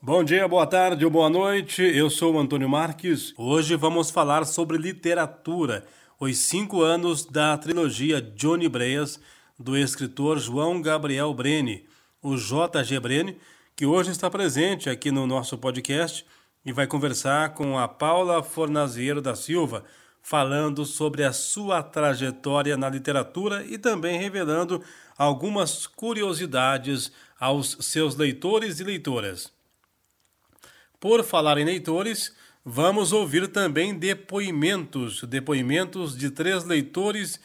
Bom dia, boa tarde ou boa noite. Eu sou o Antônio Marques. Hoje vamos falar sobre literatura, os cinco anos da trilogia Johnny Breas, do escritor João Gabriel Breni, o J.G. Breni, que hoje está presente aqui no nosso podcast e vai conversar com a Paula Fornaziero da Silva, falando sobre a sua trajetória na literatura e também revelando algumas curiosidades aos seus leitores e leitoras. Por falar em leitores, vamos ouvir também depoimentos, depoimentos de três leitores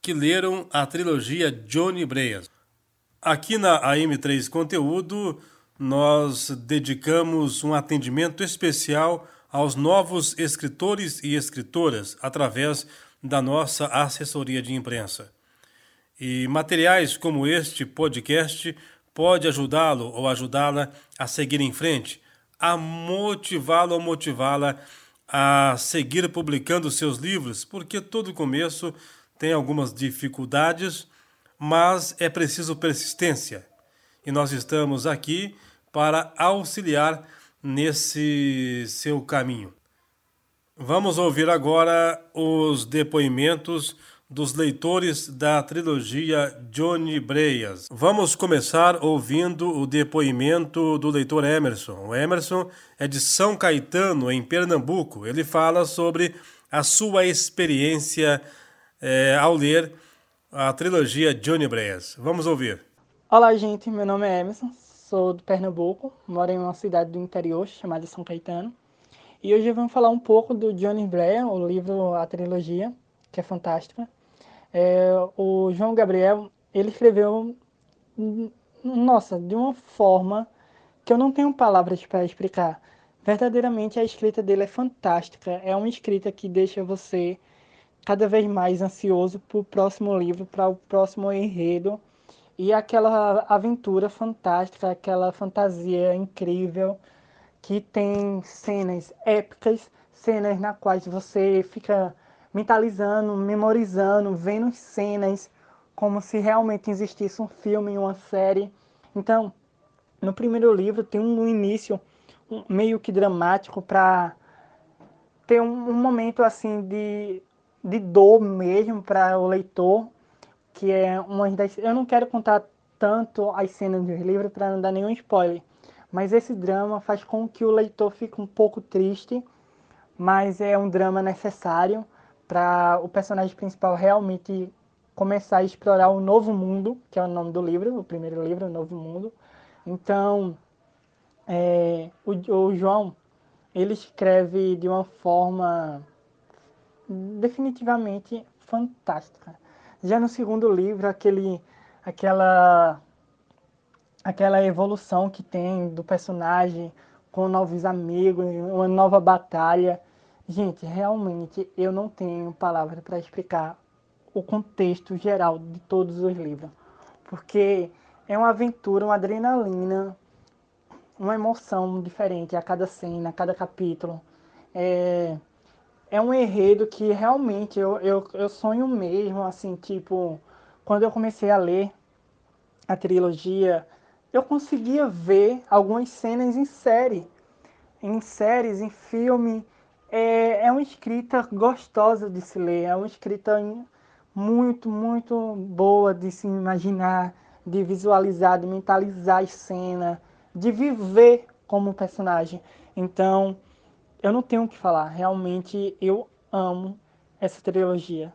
que leram a trilogia Johnny Breas. Aqui na AM3 Conteúdo, nós dedicamos um atendimento especial aos novos escritores e escritoras através da nossa assessoria de imprensa. E materiais como este podcast pode ajudá-lo ou ajudá-la a seguir em frente, a motivá-lo ou motivá-la a seguir publicando seus livros, porque todo começo tem algumas dificuldades, mas é preciso persistência. E nós estamos aqui para auxiliar nesse seu caminho. Vamos ouvir agora os depoimentos dos leitores da trilogia Johnny Breias. Vamos começar ouvindo o depoimento do leitor Emerson. O Emerson é de São Caetano, em Pernambuco. Ele fala sobre a sua experiência é, ao ler a trilogia Johnny Breias. Vamos ouvir. Olá, gente. Meu nome é Emerson. Sou do Pernambuco. Moro em uma cidade do interior chamada São Caetano. E hoje vamos falar um pouco do Johnny Blair, o livro, a trilogia, que é fantástica. É, o João Gabriel, ele escreveu, nossa, de uma forma que eu não tenho palavras para explicar. Verdadeiramente a escrita dele é fantástica. É uma escrita que deixa você cada vez mais ansioso para o próximo livro, para o próximo enredo e aquela aventura fantástica, aquela fantasia incrível que tem cenas épicas, cenas na quais você fica mentalizando, memorizando, vendo cenas como se realmente existisse um filme, uma série. Então, no primeiro livro tem um início meio que dramático para ter um, um, momento assim de, de dor mesmo para o leitor, que é uma das eu não quero contar tanto as cenas do livro para não dar nenhum spoiler, mas esse drama faz com que o leitor fique um pouco triste, mas é um drama necessário para o personagem principal realmente começar a explorar o novo mundo, que é o nome do livro, o primeiro livro, o Novo Mundo. Então, é, o, o João, ele escreve de uma forma definitivamente fantástica. Já no segundo livro, aquele, aquela, aquela evolução que tem do personagem com novos amigos, uma nova batalha, Gente, realmente eu não tenho palavra para explicar o contexto geral de todos os livros, porque é uma aventura, uma adrenalina, uma emoção diferente a cada cena, a cada capítulo. É, é um enredo que realmente eu, eu, eu sonho mesmo, assim, tipo, quando eu comecei a ler a trilogia, eu conseguia ver algumas cenas em série, em séries, em filme, é, é uma escrita gostosa de se ler, é uma escrita muito, muito boa de se imaginar, de visualizar, de mentalizar a cena, de viver como personagem. Então, eu não tenho o que falar, realmente eu amo essa trilogia.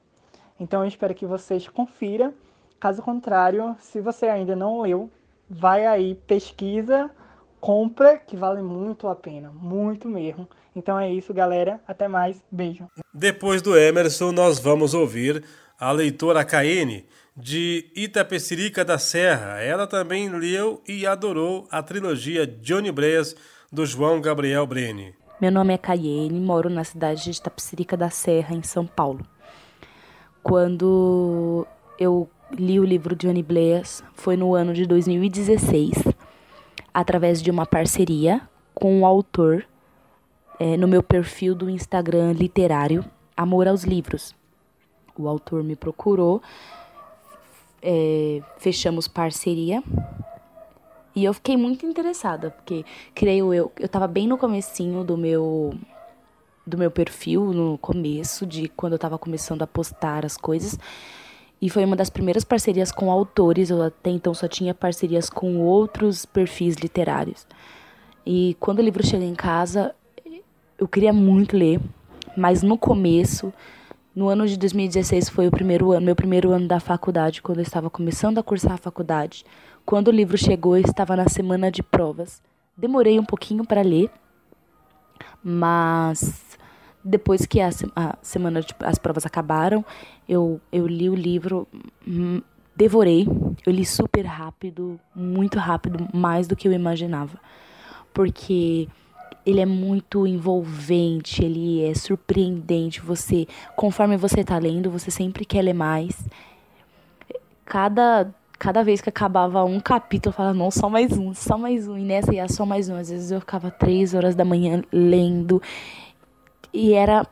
Então, eu espero que vocês confiram. Caso contrário, se você ainda não leu, vai aí, pesquisa, compra, que vale muito a pena, muito mesmo. Então é isso, galera. Até mais. Beijo. Depois do Emerson, nós vamos ouvir a leitora Caene, de Itapecerica da Serra. Ela também leu e adorou a trilogia Johnny Breas, do João Gabriel Breni. Meu nome é Caiene, moro na cidade de Itapecerica da Serra, em São Paulo. Quando eu li o livro Johnny Breas, foi no ano de 2016, através de uma parceria com o autor é, no meu perfil do Instagram literário Amor aos Livros. O autor me procurou, é, fechamos parceria E eu fiquei muito interessada, porque creio eu, eu tava bem no comecinho do meu do meu perfil, no começo de quando eu tava começando a postar as coisas. E foi uma das primeiras parcerias com autores, eu até então só tinha parcerias com outros perfis literários. E quando o livro chega em casa, eu queria muito ler, mas no começo, no ano de 2016 foi o primeiro ano, meu primeiro ano da faculdade, quando eu estava começando a cursar a faculdade. Quando o livro chegou, eu estava na semana de provas. Demorei um pouquinho para ler, mas depois que a, a semana de, as provas acabaram, eu, eu li o livro, hum, devorei. Eu li super rápido, muito rápido, mais do que eu imaginava. Porque ele é muito envolvente, ele é surpreendente. Você, conforme você está lendo, você sempre quer ler mais. Cada cada vez que acabava um capítulo, eu falava, não, só mais um, só mais um. E nessa ia só mais um. Às vezes eu ficava três horas da manhã lendo. E era.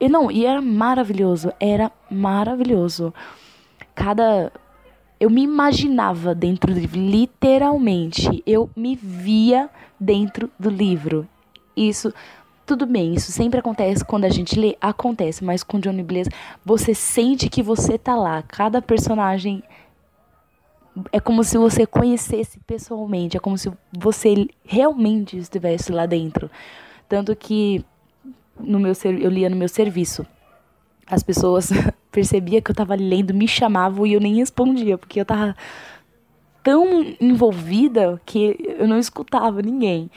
E não, e era maravilhoso. Era maravilhoso. Cada. Eu me imaginava dentro do livro, literalmente. Eu me via dentro do livro. Isso, tudo bem, isso sempre acontece quando a gente lê, acontece, mas com Johnny Blaze, você sente que você tá lá. Cada personagem é como se você conhecesse pessoalmente, é como se você realmente estivesse lá dentro. Tanto que no meu eu lia no meu serviço. As pessoas percebiam que eu estava lendo, me chamavam e eu nem respondia, porque eu estava tão envolvida que eu não escutava ninguém.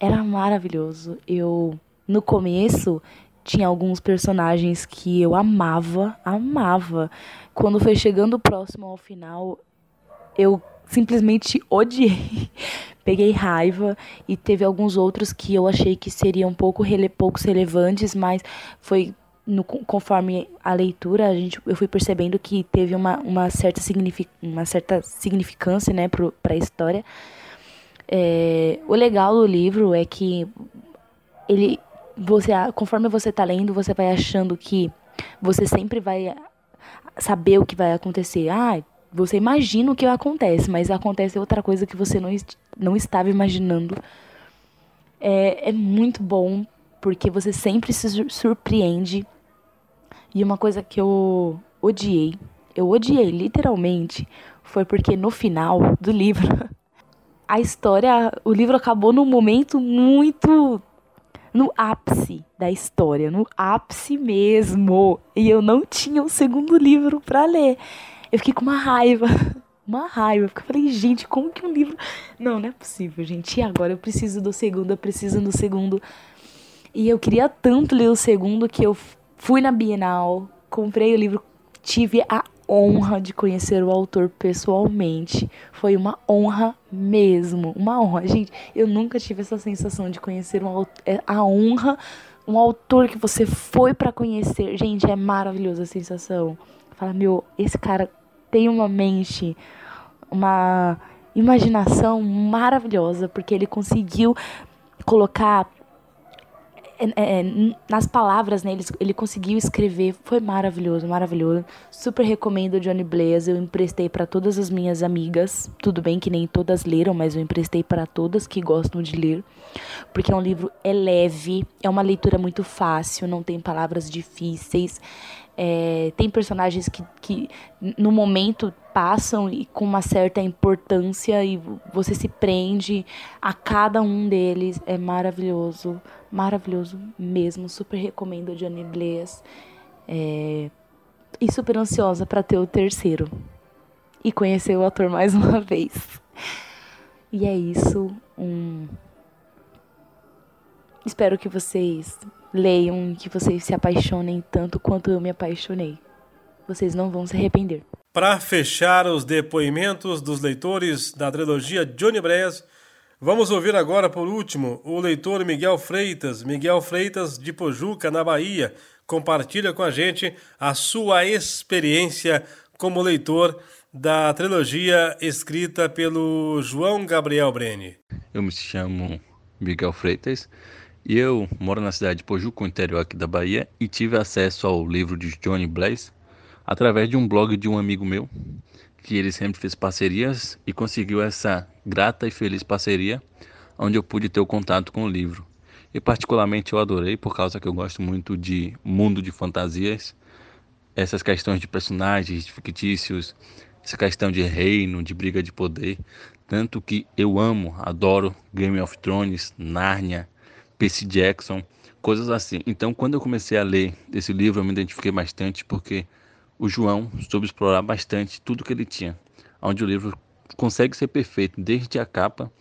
Era maravilhoso. Eu no começo tinha alguns personagens que eu amava, amava. Quando foi chegando próximo ao final, eu simplesmente odiei. Peguei raiva e teve alguns outros que eu achei que seriam pouco rele, poucos relevantes, mas foi no, conforme a leitura, a gente, eu fui percebendo que teve uma, uma, certa, signific, uma certa significância né, para a história. É, o legal do livro é que ele, você, conforme você está lendo, você vai achando que você sempre vai saber o que vai acontecer. Ah, você imagina o que acontece, mas acontece outra coisa que você não, não estava imaginando. É, é muito bom, porque você sempre se surpreende. E uma coisa que eu odiei, eu odiei literalmente, foi porque no final do livro, a história, o livro acabou num momento muito no ápice da história, no ápice mesmo. E eu não tinha um segundo livro para ler. Eu fiquei com uma raiva. Uma raiva. Eu falei, gente, como que um livro. Não, não é possível, gente. E agora? Eu preciso do segundo, eu preciso do segundo. E eu queria tanto ler o segundo que eu fui na Bienal, comprei o livro, tive a honra de conhecer o autor pessoalmente. Foi uma honra mesmo, uma honra. Gente, eu nunca tive essa sensação de conhecer um, é, a honra, um autor que você foi para conhecer. Gente, é maravilhosa a sensação. Fala, meu, esse cara tem uma mente, uma imaginação maravilhosa, porque ele conseguiu colocar é, é, nas palavras, né, ele, ele conseguiu escrever, foi maravilhoso, maravilhoso. Super recomendo Johnny Blaze, eu emprestei para todas as minhas amigas. Tudo bem que nem todas leram, mas eu emprestei para todas que gostam de ler, porque é um livro é leve, é uma leitura muito fácil, não tem palavras difíceis. É, tem personagens que, que no momento passam e com uma certa importância e você se prende a cada um deles. É maravilhoso, maravilhoso mesmo. Super recomendo Johnny Blaze. É, e super ansiosa para ter o terceiro e conhecer o ator mais uma vez. E é isso. Um... Espero que vocês leiam, que vocês se apaixonem tanto quanto eu me apaixonei. Vocês não vão se arrepender. Para fechar os depoimentos dos leitores da trilogia Johnny Breyas, vamos ouvir agora, por último, o leitor Miguel Freitas. Miguel Freitas, de Pojuca, na Bahia, compartilha com a gente a sua experiência como leitor da trilogia escrita pelo João Gabriel Breni. Eu me chamo Miguel Freitas, e eu moro na cidade de Pojuca, interior aqui da Bahia, e tive acesso ao livro de Johnny Blaze através de um blog de um amigo meu, que ele sempre fez parcerias e conseguiu essa grata e feliz parceria, onde eu pude ter o contato com o livro. E particularmente eu adorei por causa que eu gosto muito de mundo de fantasias, essas questões de personagens fictícios, essa questão de reino, de briga de poder, tanto que eu amo, adoro Game of Thrones, Narnia, Percy Jackson, coisas assim. Então, quando eu comecei a ler esse livro, eu me identifiquei bastante porque o João soube explorar bastante tudo que ele tinha, onde o livro consegue ser perfeito desde a capa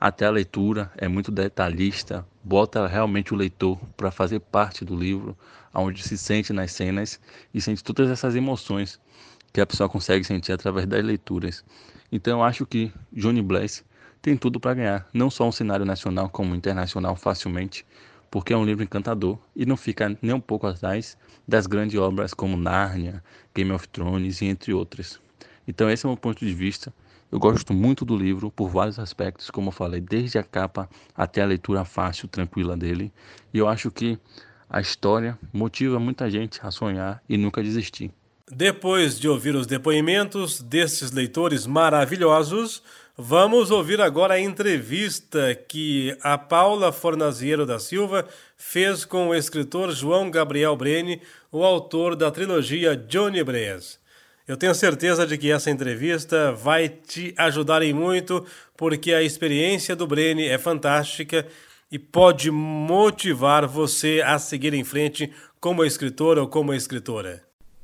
até a leitura, é muito detalhista, bota realmente o leitor para fazer parte do livro, onde se sente nas cenas e sente todas essas emoções que a pessoa consegue sentir através das leituras. Então eu acho que Johnny Blaze tem tudo para ganhar, não só um cenário nacional como internacional facilmente, porque é um livro encantador e não fica nem um pouco atrás das grandes obras como Narnia, Game of Thrones e entre outras. Então esse é o meu ponto de vista. Eu gosto muito do livro por vários aspectos, como eu falei, desde a capa até a leitura fácil, tranquila dele. E eu acho que a história motiva muita gente a sonhar e nunca desistir. Depois de ouvir os depoimentos desses leitores maravilhosos, vamos ouvir agora a entrevista que a Paula Fornaziero da Silva fez com o escritor João Gabriel Breni, o autor da trilogia Johnny Breas. Eu tenho certeza de que essa entrevista vai te ajudar em muito, porque a experiência do Breni é fantástica e pode motivar você a seguir em frente como escritor ou como escritora.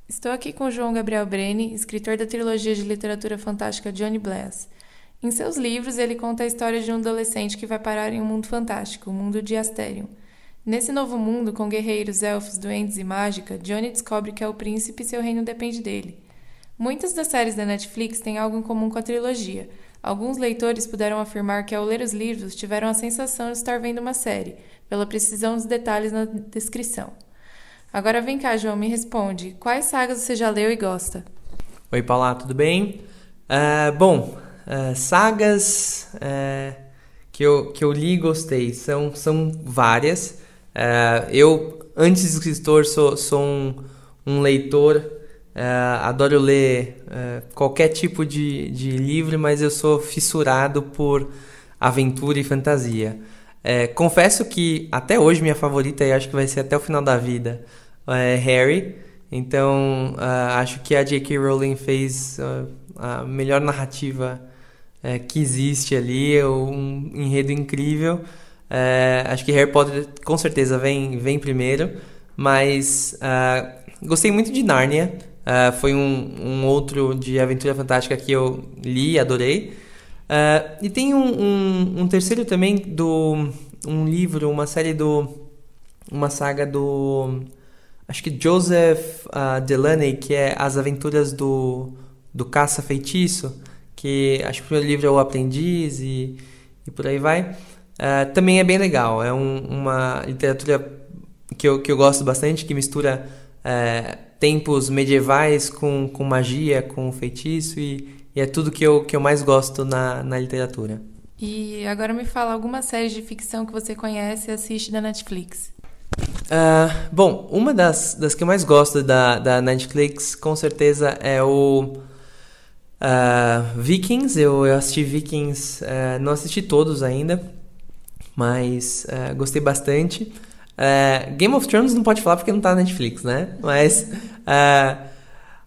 Estou aqui com João Gabriel Breni, escritor da trilogia de literatura fantástica Johnny Blass. Em seus livros, ele conta a história de um adolescente que vai parar em um mundo fantástico, o mundo de Asterion. Nesse novo mundo, com guerreiros, elfos, duendes e mágica, Johnny descobre que é o príncipe e seu reino depende dele. Muitas das séries da Netflix têm algo em comum com a trilogia. Alguns leitores puderam afirmar que, ao ler os livros, tiveram a sensação de estar vendo uma série, pela precisão dos detalhes na descrição. Agora vem cá, João, me responde. Quais sagas você já leu e gosta? Oi, Paula, tudo bem? Uh, bom, uh, sagas uh, que, eu, que eu li e gostei são, são várias. eu, antes de escritor, sou, sou um, um leitor, adoro ler qualquer tipo de, de livro, mas eu sou fissurado por aventura e fantasia. confesso que até hoje minha favorita, e acho que vai ser até o final da vida, é Harry. Então, uh, acho que a J.K. Rowling fez uh, a melhor narrativa uh, que existe ali, um enredo incrível. É, acho que Harry Potter com certeza vem, vem primeiro, mas gostei muito de Narnia. foi um, um, outro de aventura fantástica que eu li adorei. e tem um, um, um terceiro também do um livro, uma série do uma saga do acho que Joseph uh, Delaney, que é As Aventuras do, do Caça-Feitiço, que acho que o primeiro livro é O Aprendiz e, e por aí vai. Uh, também é bem legal, é um, uma literatura que eu, que eu gosto bastante, que mistura uh, tempos medievais com, com magia, com feitiço e, e, é tudo que eu, que eu mais gosto na, na literatura. E agora me fala alguma série de ficção que você conhece e assiste da Netflix. Uh, bom, uma das, das que eu mais gosto da, da Netflix, com certeza, é o uh, Vikings. Eu, eu assisti Vikings, uh, não assisti todos ainda, mas gostei bastante. Game of Thrones não pode falar porque não tá na Netflix, né? Mas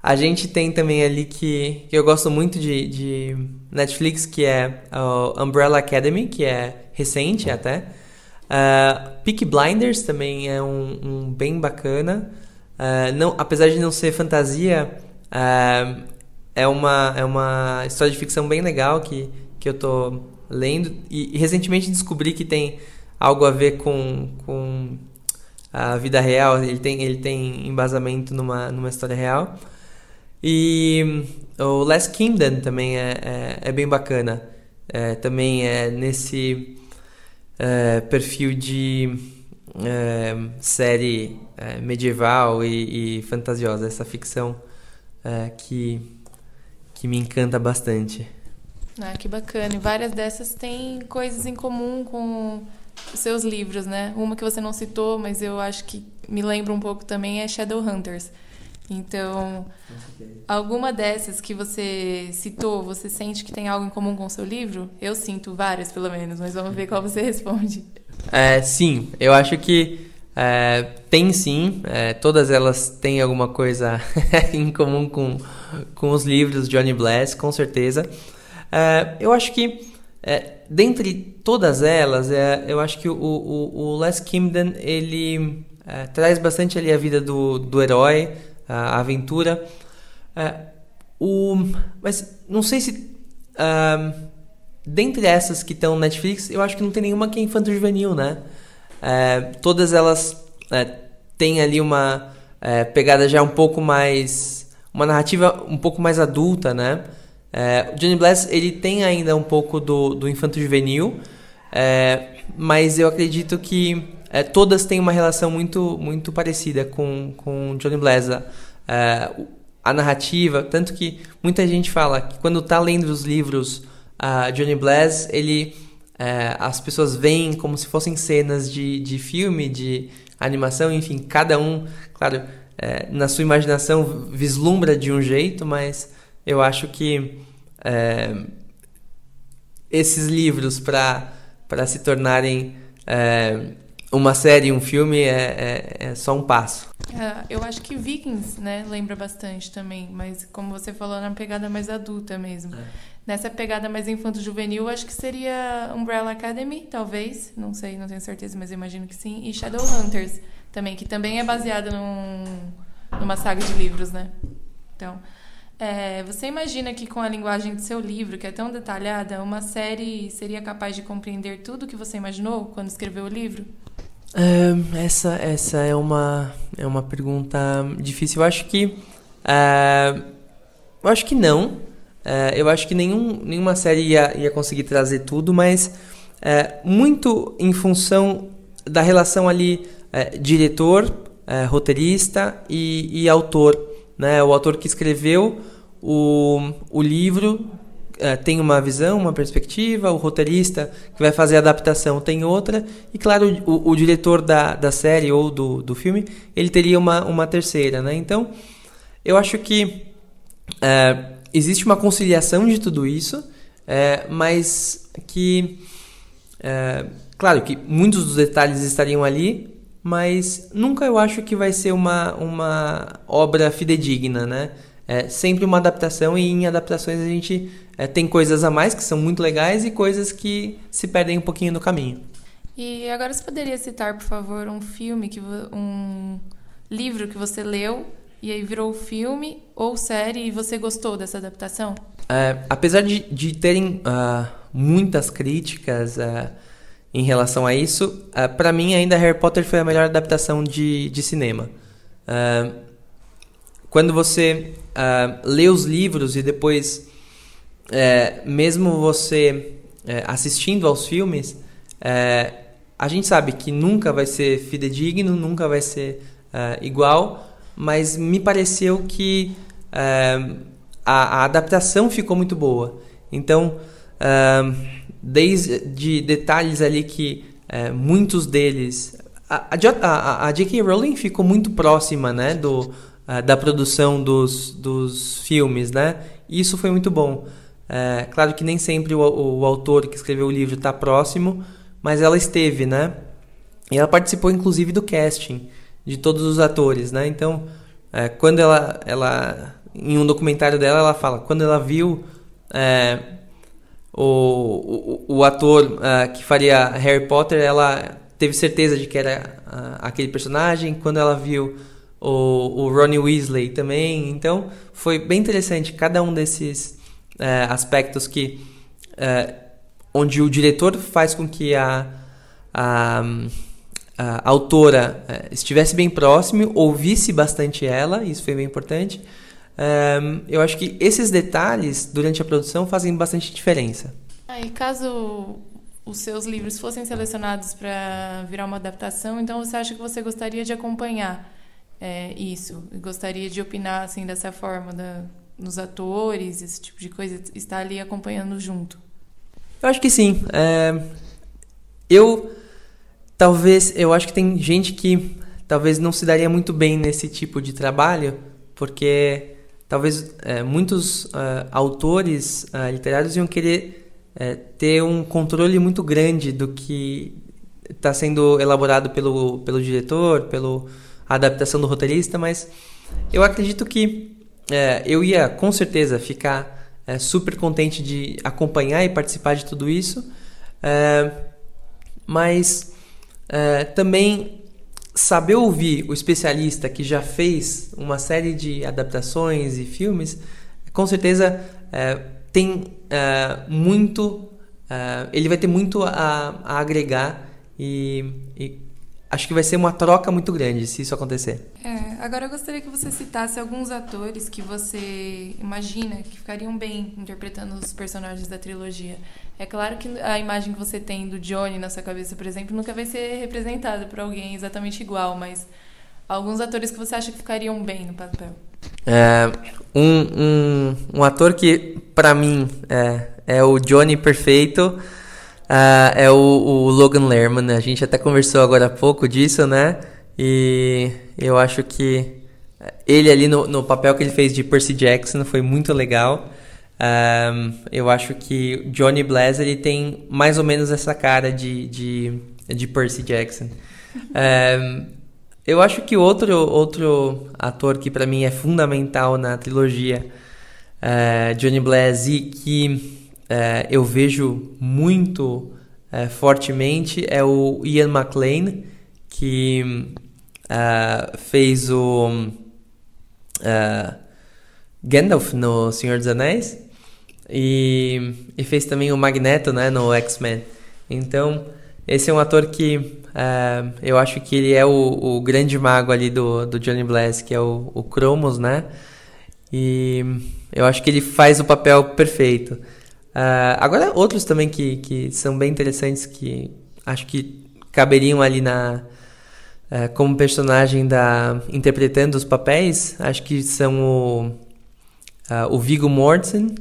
a gente tem também ali que, que eu gosto muito de, de Netflix, que é o Umbrella Academy, que é recente até. Uh, Peak Blinders também é um, um bem bacana. Uh, não, apesar de não ser fantasia, uh, é, uma, é uma história de ficção bem legal que, que eu tô lendo. E, e recentemente descobri que tem algo a ver com, com a vida real. Ele tem, ele tem embasamento numa, numa história real. E o Last Kingdom também é, é, é bem bacana. É, também é nesse uh, perfil de uh, série uh, medieval e, e, fantasiosa, essa ficção que, que me encanta bastante. Ah, que bacana. E várias dessas têm coisas em comum com os seus livros, né? Uma que você não citou, mas eu acho que me lembra um pouco também é Shadowhunters. Então, alguma dessas que você citou, você sente que tem algo em comum com o seu livro? Eu sinto várias, pelo menos, mas vamos ver qual você responde. É, sim, eu acho que é, tem sim. É, todas elas têm alguma coisa em comum com, com os livros de Johnny Blass, com certeza. É, eu acho que é, dentre todas elas, é, eu acho que o, o, o Les Kimden ele é, traz bastante ali a vida do, do herói, a aventura. O, mas não sei se. Dentre essas que estão no Netflix, eu acho que não tem nenhuma que é infanto-juvenil, né? É, todas elas é, têm ali uma é, pegada já um pouco mais. Uma narrativa um pouco mais adulta, né? É, o Johnny Blass ele tem ainda um pouco do, do infanto-juvenil, é, mas eu acredito que é, todas têm uma relação muito, muito parecida com, com Johnny Blass. A narrativa, tanto que muita gente fala que quando está lendo os livros uh, Johnny Blass, ele é, as pessoas veem como se fossem cenas de, de filme, de animação, enfim, cada um, claro, é, na sua imaginação vislumbra de um jeito, mas eu acho que é, esses livros para se tornarem é, uma série, um filme, é, é, é só um passo. É, eu acho que Vikings, né, lembra bastante também, mas como você falou, na pegada mais adulta mesmo. É. Nessa pegada mais infanto-juvenil, acho que seria Umbrella Academy, talvez, não sei, não tenho certeza, mas imagino que sim, e Shadowhunters também, que também é baseada num, numa saga de livros, né? Então, é, você imagina que com a linguagem do seu livro, que é tão detalhada, uma série seria capaz de compreender tudo o que você imaginou quando escreveu o livro? Uh, essa, essa é uma, é uma pergunta difícil. Eu acho que. Uh, eu acho que não. Uh, eu acho que nenhum, nenhuma série ia, ia conseguir trazer tudo, mas muito em função da relação ali diretor, roteirista e, e autor. Né? O autor que escreveu o, o livro é, tem uma visão, uma perspectiva, o roteirista que vai fazer a adaptação tem outra, e claro, o, o diretor da, da série ou do, do filme, ele teria uma, uma terceira, né? Então, eu acho que é, existe uma conciliação de tudo isso, é, mas que, claro que muitos dos detalhes estariam ali, mas nunca eu acho que vai ser uma, uma obra fidedigna, né? É sempre uma adaptação e em adaptações a gente é, tem coisas a mais que são muito legais e coisas que se perdem um pouquinho no caminho. E agora você poderia citar, por favor, um filme, que um livro que você leu e aí virou filme ou série e você gostou dessa adaptação? É, apesar de, de terem uh, muitas críticas uh, em relação a isso, uh, ah, para mim ainda Harry Potter foi a melhor adaptação de, de cinema. Quando você lê os livros e depois é, mesmo você é, assistindo aos filmes, é, a gente sabe que nunca vai ser fidedigno, nunca vai ser igual, mas me pareceu que a, a, adaptação ficou muito boa. Então, desde detalhes ali que muitos deles. A, a, a J.K. Rowling ficou muito próxima né, do, da produção dos, dos filmes, né? Isso foi muito bom. É, claro que nem sempre o, o, autor que escreveu o livro está próximo, mas ela esteve, né? E ela participou inclusive do casting de todos os atores, né? Então, é, quando ela, ela, em um documentário dela, ela fala, quando ela viu é, o, o, o, ator que faria Harry Potter, ela teve certeza de que era uh, aquele personagem. Quando ela viu o, o Ronnie Weasley também, então foi bem interessante cada um desses é, aspectos que é, onde o diretor faz com que a, a, a autora é, estivesse bem próximo, ouvisse bastante ela, isso foi bem importante. É, eu acho que esses detalhes durante a produção fazem bastante diferença. Ah, e caso os seus livros fossem selecionados para virar uma adaptação, então você acha que você gostaria de acompanhar é, isso? Gostaria de opinar assim dessa forma da, nos atores, esse tipo de coisa, estar ali acompanhando junto? Eu acho que sim. É... Eu talvez, eu acho que tem gente que talvez não se daria muito bem nesse tipo de trabalho, porque talvez é, muitos uh, autores uh, literários iam querer é, ter um controle muito grande do que está sendo elaborado pelo, pelo diretor, pela adaptação do roteirista, mas eu acredito que é, eu ia com certeza ficar é, super contente de acompanhar e participar de tudo isso, é, mas é, também saber ouvir o especialista que já fez uma série de adaptações e filmes, com certeza é, tem é, muito, ele vai ter muito a, a agregar e, e, acho que vai ser uma troca muito grande se isso acontecer. É, agora eu gostaria que você citasse alguns atores que você imagina que ficariam bem interpretando os personagens da trilogia. É claro que a imagem que você tem do Johnny na sua cabeça, por exemplo, nunca vai ser representada por alguém exatamente igual, mas alguns atores que você acha que ficariam bem no papel. É, um, um, um ator que, para mim, é, é o Johnny perfeito uh, é o, o, Logan Lerman. A gente até conversou agora há pouco disso, né? E eu acho que ele ali no, no papel que ele fez de Percy Jackson foi muito legal. Um, eu acho que Johnny Blaze ele tem mais ou menos essa cara de, de, de Percy Jackson. Um, eu acho que outro, outro ator que para mim é fundamental na trilogia uh, Johnny Blaze e que é, eu vejo muito é, fortemente é o Ian McLean, que é, fez o é, Gandalf no Senhor dos Anéis e, e fez também o Magneto né, no X-Men. Então, esse é um ator que é, eu acho que ele é o, o, grande mago ali do, do Johnny Blaze, que é o, o Cromos, né? E eu acho que ele faz o papel perfeito. Uh, agora, outros também que, que são bem interessantes, que acho que caberiam ali na uh, como personagem da interpretando os papéis, acho que são o, uh, o Viggo Mortensen,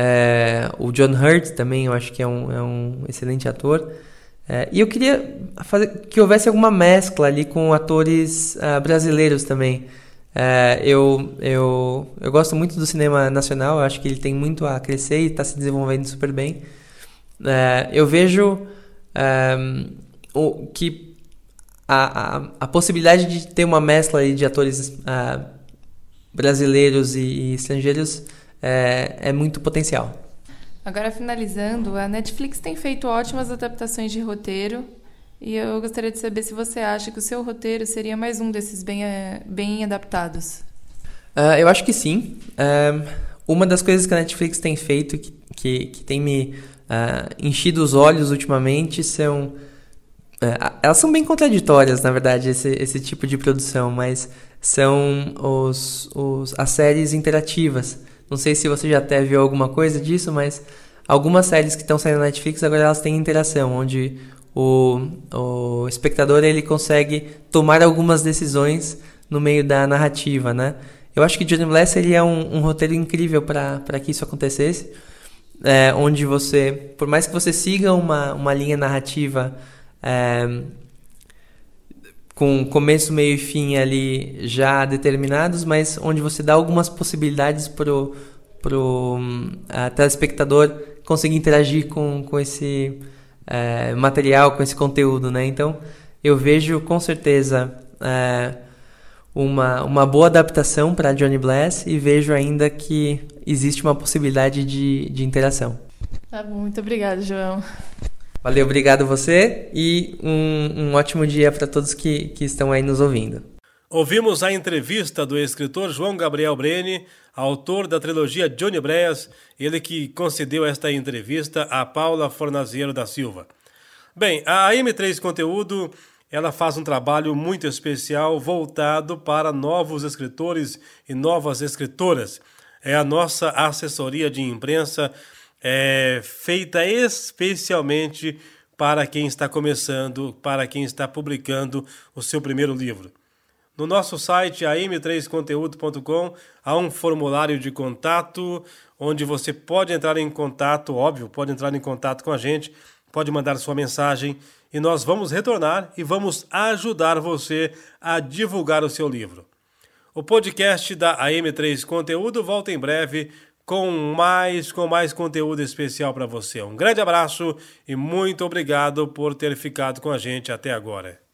eh, o John Hurt também, eu acho que é um, é um excelente ator. e eu queria fazer que houvesse alguma mescla ali com atores brasileiros também. É, eu, eu, eu gosto muito do cinema nacional, eu acho que ele tem muito a crescer e está se desenvolvendo super bem. É, eu vejo é, o, que a, a, a, possibilidade de ter uma mescla de atores é, brasileiros e, e estrangeiros é, é muito potencial. Agora, finalizando, a Netflix tem feito ótimas adaptações de roteiro e eu gostaria de saber se você acha que o seu roteiro seria mais um desses bem, eh, bem adaptados. Uh, eu acho que sim. Uh, uma das coisas que a Netflix tem feito, que, que, que tem me uh, enchido os olhos ultimamente, são. elas são bem contraditórias, na verdade, esse, esse tipo de produção, mas são os, os, as séries interativas. Não sei se você já até viu alguma coisa disso, mas algumas séries que estão saindo na Netflix agora elas têm interação, onde o, o espectador ele consegue tomar algumas decisões no meio da narrativa, né? Eu acho que Johnny Bless ele é um, um roteiro incrível para que isso acontecesse, é, onde você, por mais que você siga uma, uma linha narrativa é, com começo, meio e fim ali já determinados, mas onde você dá algumas possibilidades pro pro uh, telespectador conseguir interagir com, com esse é, material, com esse conteúdo, né? Então, eu vejo com certeza é, uma, uma boa adaptação para Johnny Bless e vejo ainda que existe uma possibilidade de, de interação. Tá bom, muito obrigado, João. Valeu, obrigado você e um, um ótimo dia para todos que, que estão aí nos ouvindo. Ouvimos a entrevista do escritor João Gabriel Breni, autor da trilogia Johnny Breas, ele que concedeu esta entrevista a Paula Fornaziero da Silva. Bem, a M3 Conteúdo ela faz um trabalho muito especial voltado para novos escritores e novas escritoras. É a nossa assessoria de imprensa é, feita especialmente para quem está começando, para quem está publicando o seu primeiro livro. No nosso site, am3conteúdo.com, há um formulário de contato, onde você pode entrar em contato, óbvio, pode entrar em contato com a gente, pode mandar sua mensagem e nós vamos retornar e vamos ajudar você a divulgar o seu livro. O podcast da AM3 Conteúdo volta em breve com mais com mais conteúdo especial para você. Um grande abraço e muito obrigado por ter ficado com a gente até agora.